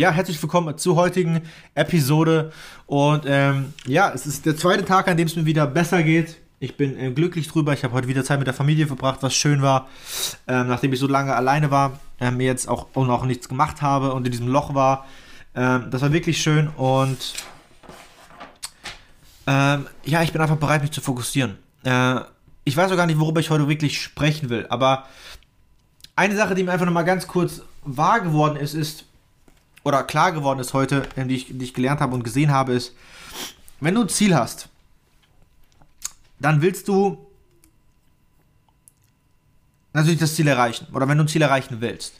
Ja, herzlich willkommen zur heutigen Episode. Und ähm, ja, es ist der zweite Tag, an dem es mir wieder besser geht. Ich bin äh, glücklich drüber. Ich habe heute wieder Zeit mit der Familie verbracht, was schön war. Ähm, nachdem ich so lange alleine war, äh, mir jetzt auch, und nichts gemacht habe und in diesem Loch war. Ähm, das war wirklich schön und ähm, ja, ich bin einfach bereit, mich zu fokussieren. Äh, ich weiß auch gar nicht, worüber ich heute wirklich sprechen will, aber eine Sache, die mir einfach nochmal ganz kurz wahr geworden ist, ist, oder klar geworden ist heute, die ich, die ich gelernt habe und gesehen habe, ist, wenn du ein Ziel hast, dann willst du natürlich das Ziel erreichen. Oder wenn du ein Ziel erreichen willst.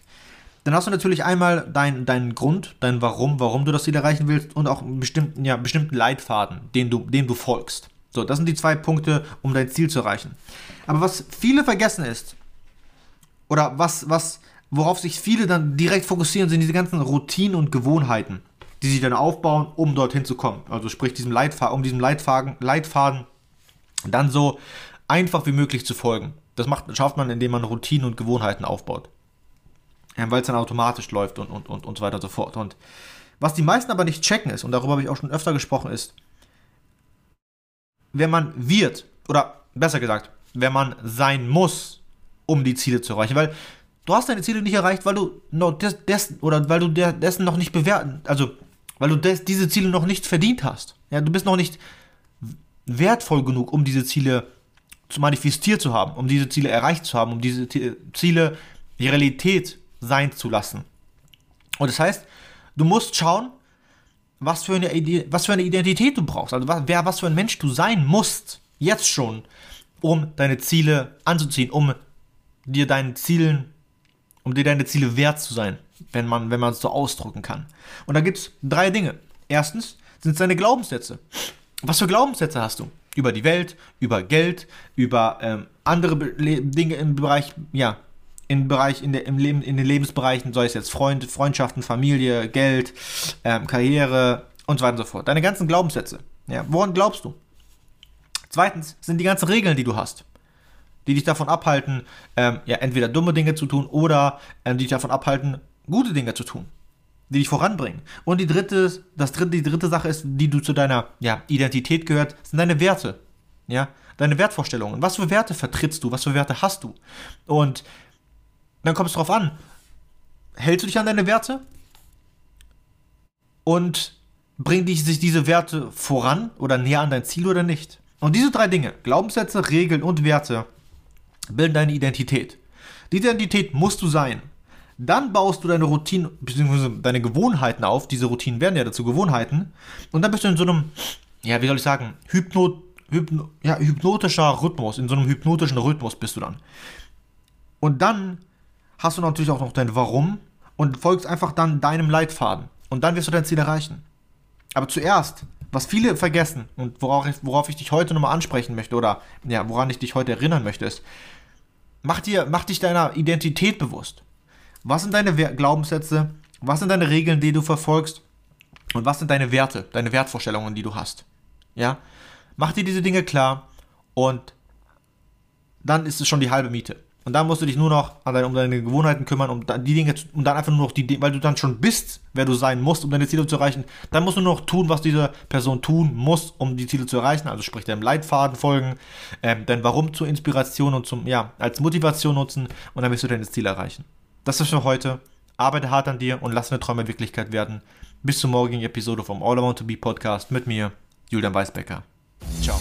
Dann hast du natürlich einmal deinen dein Grund, dein Warum, warum du das Ziel erreichen willst und auch einen bestimmten, ja, bestimmten Leitfaden, den du, dem du folgst. So, das sind die zwei Punkte, um dein Ziel zu erreichen. Aber was viele vergessen ist, oder was, was worauf sich viele dann direkt fokussieren, sind diese ganzen Routinen und Gewohnheiten, die sie dann aufbauen, um dorthin zu kommen. Also sprich, diesem Leitfaden, um diesem Leitfaden, Leitfaden dann so einfach wie möglich zu folgen. Das macht, schafft man, indem man Routinen und Gewohnheiten aufbaut. Ja, Weil es dann automatisch läuft und, und, und, und so weiter und so fort. Und was die meisten aber nicht checken ist, und darüber habe ich auch schon öfter gesprochen, ist, wenn man wird, oder besser gesagt, wenn man sein muss, um die Ziele zu erreichen. Weil du hast deine Ziele nicht erreicht, weil du noch des, des, oder weil du der, dessen noch nicht bewerten, also weil du des, diese Ziele noch nicht verdient hast. Ja, du bist noch nicht wertvoll genug, um diese Ziele zu manifestiert zu haben, um diese Ziele erreicht zu haben, um diese Ziele die Realität sein zu lassen. Und das heißt, du musst schauen, was für eine, Idee, was für eine Identität du brauchst, also was, wer, was für ein Mensch du sein musst, jetzt schon, um deine Ziele anzuziehen, um dir deinen Zielen um dir deine Ziele wert zu sein, wenn man, wenn es so ausdrücken kann. Und da gibt es drei Dinge. Erstens sind es deine Glaubenssätze. Was für Glaubenssätze hast du? Über die Welt, über Geld, über ähm, andere Be Dinge im Bereich, ja, im Bereich, in, der, im Leben, in den Lebensbereichen, sei es jetzt Freund, Freundschaften, Familie, Geld, ähm, Karriere und so weiter und so fort. Deine ganzen Glaubenssätze. Ja, woran glaubst du? Zweitens sind die ganzen Regeln, die du hast die dich davon abhalten, ähm, ja, entweder dumme Dinge zu tun oder ähm, die dich davon abhalten, gute Dinge zu tun, die dich voranbringen. Und die dritte, das dritte, die dritte Sache ist, die du zu deiner ja, Identität gehört, sind deine Werte. Ja, deine Wertvorstellungen. Was für Werte vertrittst du? Was für Werte hast du? Und dann kommt es darauf an, hältst du dich an deine Werte? Und bringen dich sich diese Werte voran oder näher an dein Ziel oder nicht? Und diese drei Dinge, Glaubenssätze, Regeln und Werte, bilden deine Identität. Die Identität musst du sein. Dann baust du deine Routinen bzw. deine Gewohnheiten auf. Diese Routinen werden ja dazu Gewohnheiten. Und dann bist du in so einem, ja, wie soll ich sagen, Hypno, Hypno, ja, hypnotischer Rhythmus. In so einem hypnotischen Rhythmus bist du dann. Und dann hast du natürlich auch noch dein Warum und folgst einfach dann deinem Leitfaden. Und dann wirst du dein Ziel erreichen. Aber zuerst was viele vergessen und worauf ich, worauf ich dich heute nochmal ansprechen möchte oder ja, woran ich dich heute erinnern möchte, ist, mach, dir, mach dich deiner Identität bewusst. Was sind deine Glaubenssätze? Was sind deine Regeln, die du verfolgst? Und was sind deine Werte, deine Wertvorstellungen, die du hast? Ja? Mach dir diese Dinge klar und dann ist es schon die halbe Miete. Und dann musst du dich nur noch deine, um deine Gewohnheiten kümmern, um die Dinge, und dann einfach nur noch die, weil du dann schon bist, wer du sein musst, um deine Ziele zu erreichen, dann musst du nur noch tun, was diese Person tun muss, um die Ziele zu erreichen. Also sprich deinem Leitfaden folgen, ähm, dein Warum zur Inspiration und zum, ja, als Motivation nutzen und dann wirst du dein Ziel erreichen. Das ist für heute. Arbeite hart an dir und lass deine Träume Wirklichkeit werden. Bis zur morgigen Episode vom All I Want to Be Podcast mit mir, Julian Weisbecker. Ciao.